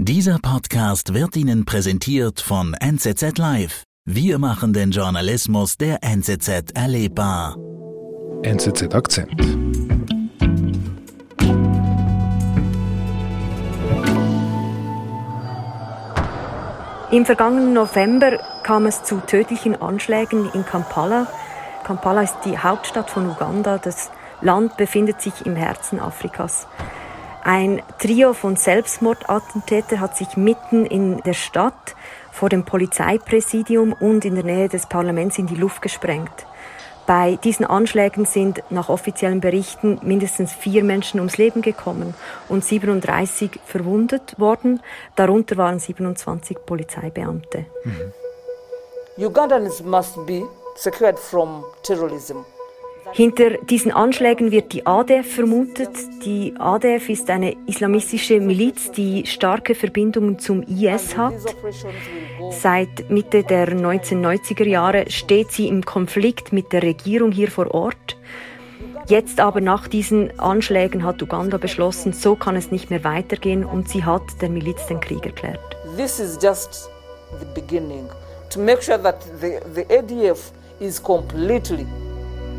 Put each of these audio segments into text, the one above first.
Dieser Podcast wird Ihnen präsentiert von NZZ Live. Wir machen den Journalismus der NZZ erlebbar. NZZ Akzent. Im vergangenen November kam es zu tödlichen Anschlägen in Kampala. Kampala ist die Hauptstadt von Uganda. Das Land befindet sich im Herzen Afrikas. Ein Trio von Selbstmordattentätern hat sich mitten in der Stadt vor dem Polizeipräsidium und in der Nähe des Parlaments in die Luft gesprengt. Bei diesen Anschlägen sind nach offiziellen Berichten mindestens vier Menschen ums Leben gekommen und 37 verwundet worden. Darunter waren 27 Polizeibeamte. Mhm. Ugandans must be secured from terrorism. Hinter diesen Anschlägen wird die ADF vermutet. Die ADF ist eine islamistische Miliz, die starke Verbindungen zum IS hat. Seit Mitte der 1990er Jahre steht sie im Konflikt mit der Regierung hier vor Ort. Jetzt aber nach diesen Anschlägen hat Uganda beschlossen, so kann es nicht mehr weitergehen und sie hat der Miliz den Krieg erklärt. This is just the beginning to make sure that the, the ADF is completely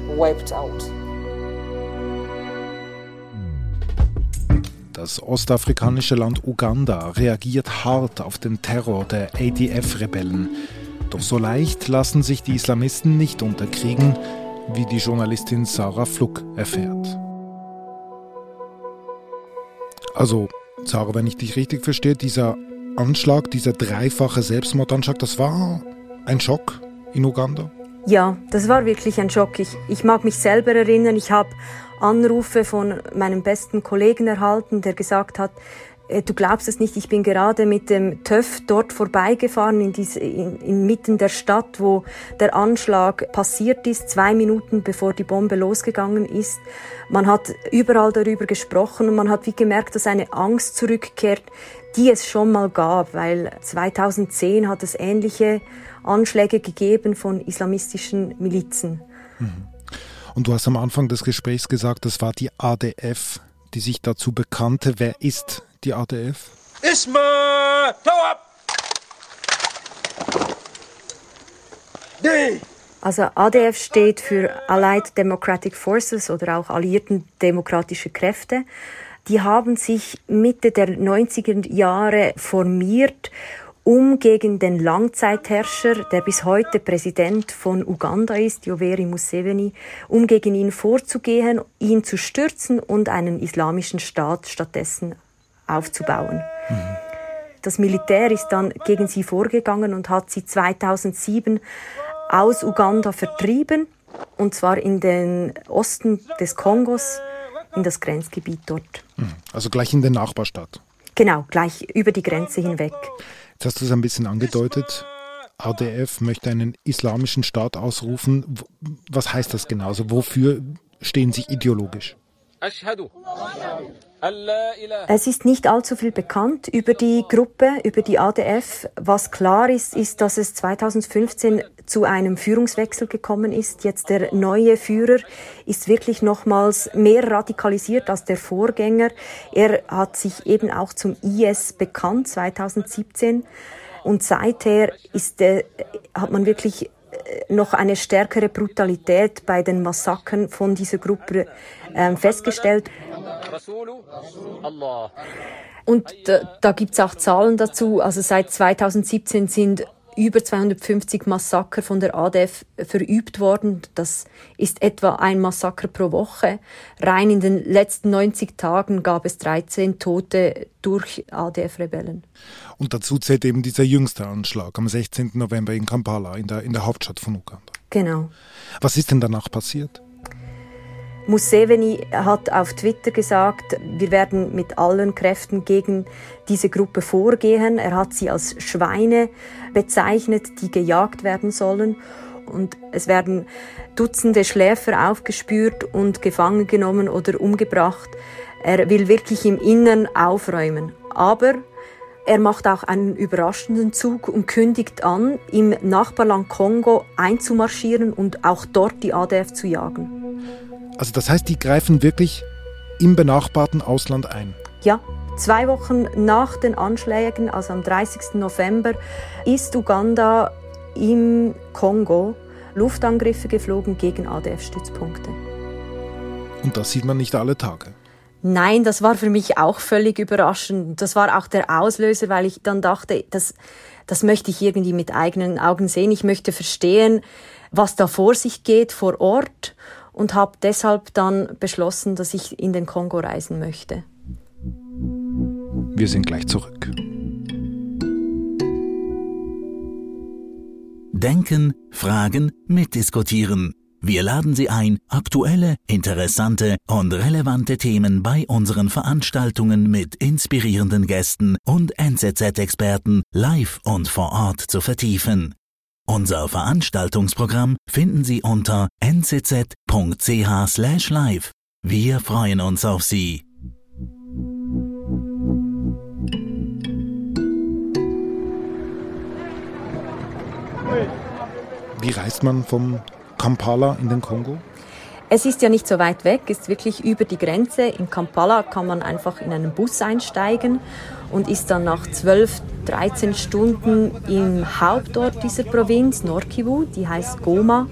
wiped out. Das ostafrikanische Land Uganda reagiert hart auf den Terror der ADF-Rebellen. Doch so leicht lassen sich die Islamisten nicht unterkriegen, wie die Journalistin Sarah Fluck erfährt. Also, Sarah, wenn ich dich richtig verstehe, dieser Anschlag, dieser dreifache Selbstmordanschlag, das war ein Schock in Uganda? Ja, das war wirklich ein Schock. Ich, ich mag mich selber erinnern, ich habe Anrufe von meinem besten Kollegen erhalten, der gesagt hat, äh, du glaubst es nicht, ich bin gerade mit dem TÜV dort vorbeigefahren in diese, in, inmitten der Stadt, wo der Anschlag passiert ist, zwei Minuten bevor die Bombe losgegangen ist. Man hat überall darüber gesprochen und man hat wie gemerkt, dass eine Angst zurückkehrt, die es schon mal gab, weil 2010 hat es ähnliche Anschläge gegeben von islamistischen Milizen. Mhm. Und du hast am Anfang des Gesprächs gesagt, das war die ADF, die sich dazu bekannte. Wer ist die ADF? Isma, Tawab! Also ADF steht für Allied Democratic Forces oder auch Alliierten Demokratische Kräfte. Die haben sich Mitte der 90er Jahre formiert um gegen den Langzeitherrscher, der bis heute Präsident von Uganda ist, Yoweri Museveni, um gegen ihn vorzugehen, ihn zu stürzen und einen islamischen Staat stattdessen aufzubauen. Mhm. Das Militär ist dann gegen sie vorgegangen und hat sie 2007 aus Uganda vertrieben, und zwar in den Osten des Kongos, in das Grenzgebiet dort. Mhm. Also gleich in den Nachbarstaat. Genau, gleich über die Grenze hinweg. Jetzt hast du es ein bisschen angedeutet. ADF möchte einen islamischen Staat ausrufen. Was heißt das genau? Also wofür stehen sie ideologisch? Es ist nicht allzu viel bekannt über die Gruppe, über die ADF. Was klar ist, ist, dass es 2015 zu einem Führungswechsel gekommen ist. Jetzt der neue Führer ist wirklich nochmals mehr radikalisiert als der Vorgänger. Er hat sich eben auch zum IS bekannt 2017 und seither ist, äh, hat man wirklich noch eine stärkere Brutalität bei den Massakern von dieser Gruppe äh, festgestellt. Und da, da gibt es auch Zahlen dazu. Also seit 2017 sind über 250 Massaker von der ADF verübt worden. Das ist etwa ein Massaker pro Woche. Rein in den letzten 90 Tagen gab es 13 Tote durch ADF-Rebellen. Und dazu zählt eben dieser jüngste Anschlag am 16. November in Kampala, in der, in der Hauptstadt von Uganda. Genau. Was ist denn danach passiert? Museveni hat auf Twitter gesagt, wir werden mit allen Kräften gegen diese Gruppe vorgehen. Er hat sie als Schweine bezeichnet, die gejagt werden sollen. Und es werden Dutzende Schläfer aufgespürt und gefangen genommen oder umgebracht. Er will wirklich im Innern aufräumen. Aber er macht auch einen überraschenden Zug und kündigt an, im Nachbarland Kongo einzumarschieren und auch dort die ADF zu jagen. Also das heißt, die greifen wirklich im benachbarten Ausland ein. Ja, Zwei Wochen nach den Anschlägen, also am 30. November, ist Uganda im Kongo Luftangriffe geflogen gegen ADF-Stützpunkte. Und das sieht man nicht alle Tage. Nein, das war für mich auch völlig überraschend. Das war auch der Auslöser, weil ich dann dachte, das, das möchte ich irgendwie mit eigenen Augen sehen. Ich möchte verstehen, was da vor sich geht vor Ort und habe deshalb dann beschlossen, dass ich in den Kongo reisen möchte. Wir sind gleich zurück. Denken, fragen, mitdiskutieren. Wir laden Sie ein, aktuelle, interessante und relevante Themen bei unseren Veranstaltungen mit inspirierenden Gästen und NZZ-Experten live und vor Ort zu vertiefen. Unser Veranstaltungsprogramm finden Sie unter nzz.ch/live. Wir freuen uns auf Sie. Wie reist man vom Kampala in den Kongo? Es ist ja nicht so weit weg, es ist wirklich über die Grenze. In Kampala kann man einfach in einen Bus einsteigen und ist dann nach 12, 13 Stunden im Hauptort dieser Provinz, Nord-Kivu, die heißt Goma.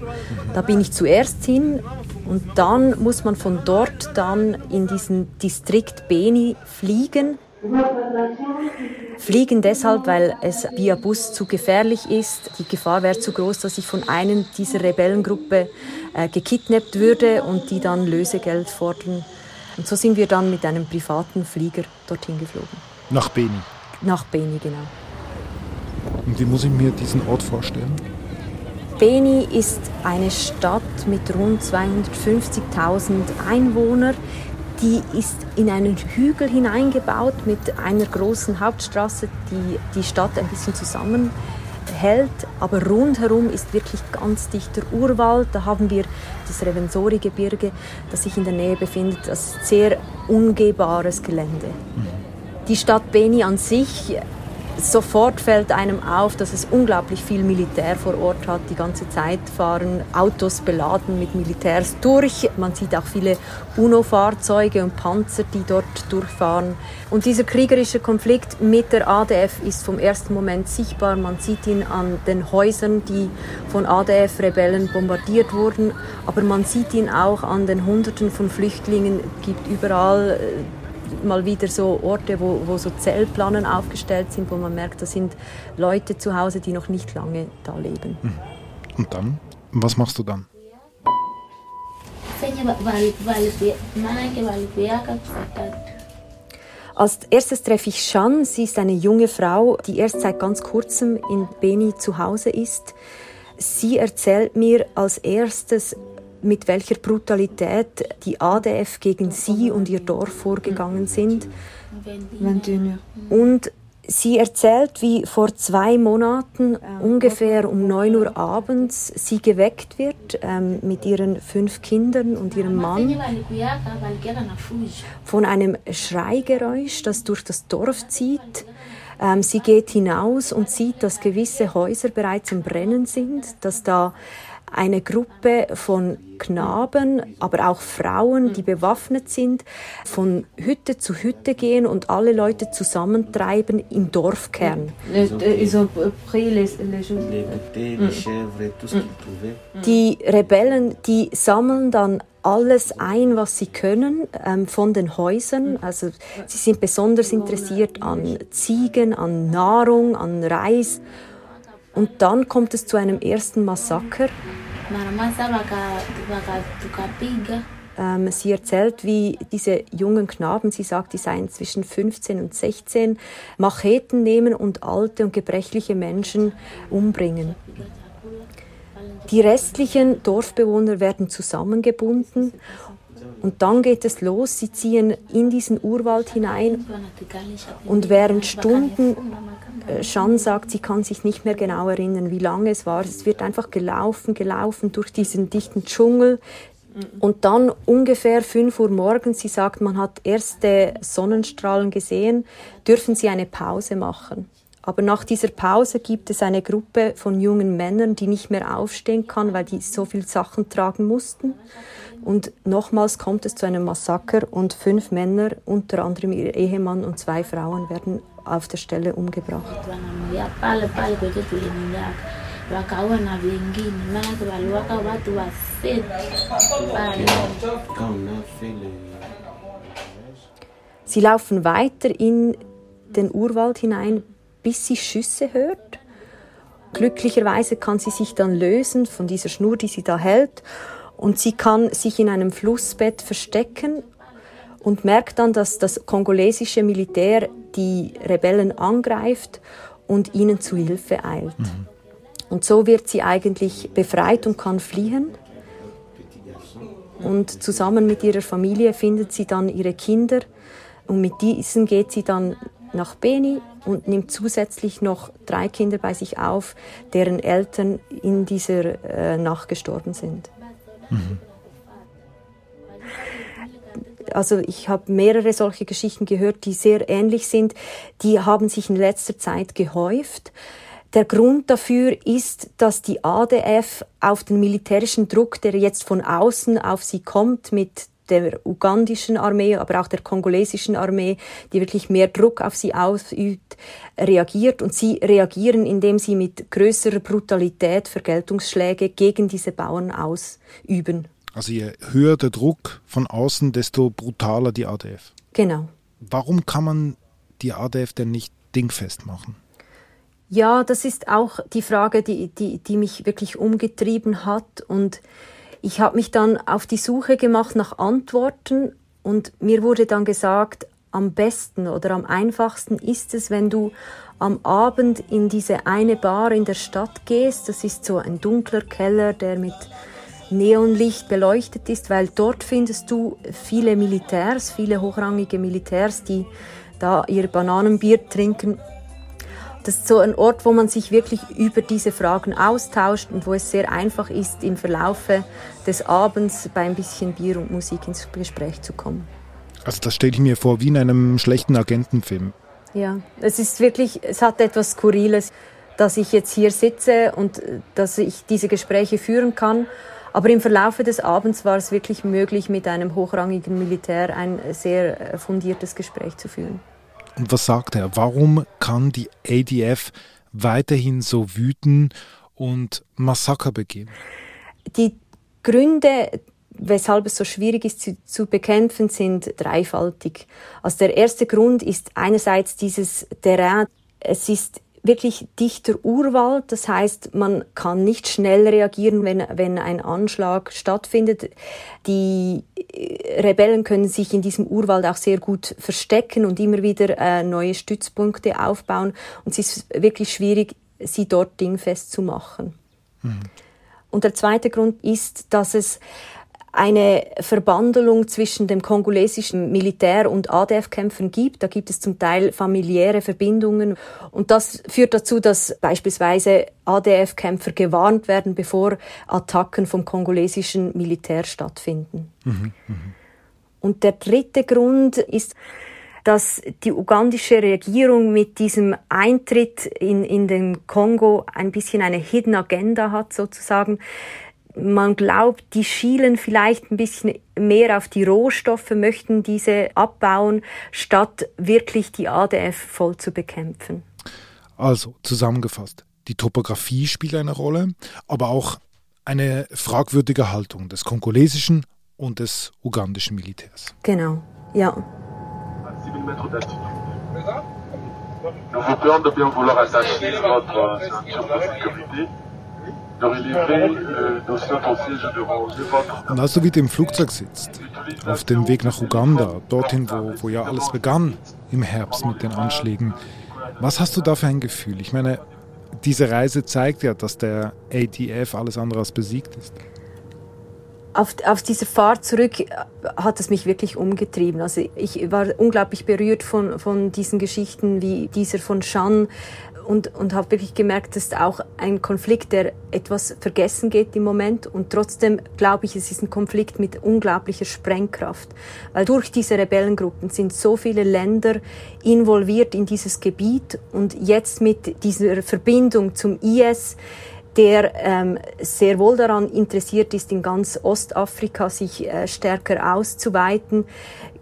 Da bin ich zuerst hin und dann muss man von dort dann in diesen Distrikt Beni fliegen Fliegen deshalb, weil es via Bus zu gefährlich ist. Die Gefahr wäre zu groß, dass ich von einem dieser Rebellengruppe äh, gekidnappt würde und die dann Lösegeld fordern. Und so sind wir dann mit einem privaten Flieger dorthin geflogen. Nach Beni? Nach Beni, genau. Und wie muss ich mir diesen Ort vorstellen? Beni ist eine Stadt mit rund 250.000 Einwohnern die ist in einen Hügel hineingebaut mit einer großen Hauptstraße, die die Stadt ein bisschen zusammenhält. Aber rundherum ist wirklich ganz dichter Urwald. Da haben wir das Revensori-Gebirge, das sich in der Nähe befindet. Das ist sehr ungehbares Gelände. Mhm. Die Stadt Beni an sich Sofort fällt einem auf, dass es unglaublich viel Militär vor Ort hat. Die ganze Zeit fahren Autos beladen mit Militärs durch. Man sieht auch viele UNO-Fahrzeuge und Panzer, die dort durchfahren. Und dieser kriegerische Konflikt mit der ADF ist vom ersten Moment sichtbar. Man sieht ihn an den Häusern, die von ADF-Rebellen bombardiert wurden. Aber man sieht ihn auch an den Hunderten von Flüchtlingen. Es gibt überall äh, mal wieder so Orte, wo, wo so Zellplanen aufgestellt sind, wo man merkt, da sind Leute zu Hause, die noch nicht lange da leben. Hm. Und dann? Was machst du dann? Als erstes treffe ich Shan. Sie ist eine junge Frau, die erst seit ganz kurzem in Beni zu Hause ist. Sie erzählt mir als erstes, mit welcher Brutalität die ADF gegen sie und ihr Dorf vorgegangen sind. Und sie erzählt, wie vor zwei Monaten ungefähr um 9 Uhr abends sie geweckt wird ähm, mit ihren fünf Kindern und ihrem Mann von einem Schreigeräusch, das durch das Dorf zieht. Ähm, sie geht hinaus und sieht, dass gewisse Häuser bereits im Brennen sind, dass da eine Gruppe von Knaben, aber auch Frauen, die bewaffnet sind, von Hütte zu Hütte gehen und alle Leute zusammentreiben im Dorfkern. Die Rebellen, die sammeln dann alles ein, was sie können ähm, von den Häusern. Also sie sind besonders interessiert an Ziegen, an Nahrung, an Reis. Und dann kommt es zu einem ersten Massaker. Ähm, sie erzählt, wie diese jungen Knaben, sie sagt, die seien zwischen 15 und 16, Macheten nehmen und alte und gebrechliche Menschen umbringen. Die restlichen Dorfbewohner werden zusammengebunden und dann geht es los. Sie ziehen in diesen Urwald hinein und während Stunden äh, Shan sagt, sie kann sich nicht mehr genau erinnern, wie lange es war. Es wird einfach gelaufen, gelaufen durch diesen dichten Dschungel. Und dann ungefähr 5 Uhr morgens, sie sagt, man hat erste Sonnenstrahlen gesehen, dürfen sie eine Pause machen. Aber nach dieser Pause gibt es eine Gruppe von jungen Männern, die nicht mehr aufstehen kann, weil die so viel Sachen tragen mussten. Und nochmals kommt es zu einem Massaker und fünf Männer, unter anderem ihr Ehemann und zwei Frauen, werden auf der Stelle umgebracht. Sie laufen weiter in den Urwald hinein, bis sie Schüsse hört. Glücklicherweise kann sie sich dann lösen von dieser Schnur, die sie da hält, und sie kann sich in einem Flussbett verstecken und merkt dann, dass das kongolesische Militär die Rebellen angreift und ihnen zu Hilfe eilt. Mhm. Und so wird sie eigentlich befreit und kann fliehen. Und zusammen mit ihrer Familie findet sie dann ihre Kinder und mit diesen geht sie dann nach Beni und nimmt zusätzlich noch drei Kinder bei sich auf, deren Eltern in dieser äh, Nacht gestorben sind. Mhm. Also ich habe mehrere solche Geschichten gehört, die sehr ähnlich sind. Die haben sich in letzter Zeit gehäuft. Der Grund dafür ist, dass die ADF auf den militärischen Druck, der jetzt von außen auf sie kommt, mit der ugandischen Armee, aber auch der kongolesischen Armee, die wirklich mehr Druck auf sie ausübt, reagiert. Und sie reagieren, indem sie mit größerer Brutalität Vergeltungsschläge gegen diese Bauern ausüben. Also je höher der Druck von außen, desto brutaler die ADF. Genau. Warum kann man die ADF denn nicht dingfest machen? Ja, das ist auch die Frage, die, die, die mich wirklich umgetrieben hat. Und ich habe mich dann auf die Suche gemacht nach Antworten und mir wurde dann gesagt, am besten oder am einfachsten ist es, wenn du am Abend in diese eine Bar in der Stadt gehst. Das ist so ein dunkler Keller, der mit Neonlicht beleuchtet ist, weil dort findest du viele Militärs, viele hochrangige Militärs, die da ihr Bananenbier trinken das ist so ein Ort, wo man sich wirklich über diese Fragen austauscht und wo es sehr einfach ist, im Verlaufe des Abends bei ein bisschen Bier und Musik ins Gespräch zu kommen. Also das stelle ich mir vor wie in einem schlechten Agentenfilm. Ja, es ist wirklich, es hat etwas Skurriles, dass ich jetzt hier sitze und äh, dass ich diese Gespräche führen kann. Aber im Verlaufe des Abends war es wirklich möglich, mit einem hochrangigen Militär ein sehr äh, fundiertes Gespräch zu führen. Und was sagt er? Warum kann die ADF weiterhin so wüten und Massaker begehen? Die Gründe, weshalb es so schwierig ist zu, zu, bekämpfen, sind dreifaltig. Also der erste Grund ist einerseits dieses Terrain. Es ist wirklich dichter Urwald. Das heißt, man kann nicht schnell reagieren, wenn, wenn ein Anschlag stattfindet. Die äh, Rebellen können sich in diesem Urwald auch sehr gut verstecken und immer wieder äh, neue Stützpunkte aufbauen. Und es ist wirklich schwierig, sie dort dingfest zu machen. Mhm. Und der zweite Grund ist, dass es eine Verbandelung zwischen dem kongolesischen Militär und ADF-Kämpfern gibt. Da gibt es zum Teil familiäre Verbindungen. Und das führt dazu, dass beispielsweise ADF-Kämpfer gewarnt werden, bevor Attacken vom kongolesischen Militär stattfinden. Mhm, mh. Und der dritte Grund ist, dass die ugandische Regierung mit diesem Eintritt in, in den Kongo ein bisschen eine Hidden Agenda hat, sozusagen man glaubt, die schielen vielleicht ein bisschen mehr auf die Rohstoffe, möchten diese abbauen, statt wirklich die ADF voll zu bekämpfen. Also zusammengefasst, die Topographie spielt eine Rolle, aber auch eine fragwürdige Haltung des kongolesischen und des ugandischen Militärs. Genau, ja. Nous vous prions de bien vouloir attacher votre ceinture de sécurité. Und als du wieder im Flugzeug sitzt, auf dem Weg nach Uganda, dorthin, wo, wo ja alles begann im Herbst mit den Anschlägen, was hast du da für ein Gefühl? Ich meine, diese Reise zeigt ja, dass der ATF alles andere als besiegt ist. Auf, auf dieser Fahrt zurück äh, hat es mich wirklich umgetrieben. Also ich war unglaublich berührt von, von diesen Geschichten wie dieser von Shan, und, und habe wirklich gemerkt, das ist auch ein Konflikt, der etwas vergessen geht im Moment. Und trotzdem glaube ich, es ist ein Konflikt mit unglaublicher Sprengkraft. Weil durch diese Rebellengruppen sind so viele Länder involviert in dieses Gebiet. Und jetzt mit dieser Verbindung zum IS, der ähm, sehr wohl daran interessiert ist, in ganz Ostafrika sich äh, stärker auszuweiten,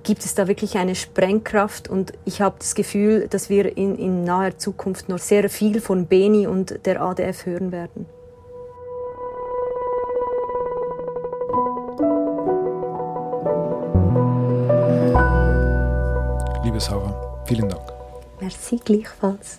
gibt es da wirklich eine Sprengkraft und ich habe das Gefühl, dass wir in, in naher Zukunft noch sehr viel von Beni und der ADF hören werden. Liebe Sarah, vielen Dank. Merci gleichfalls.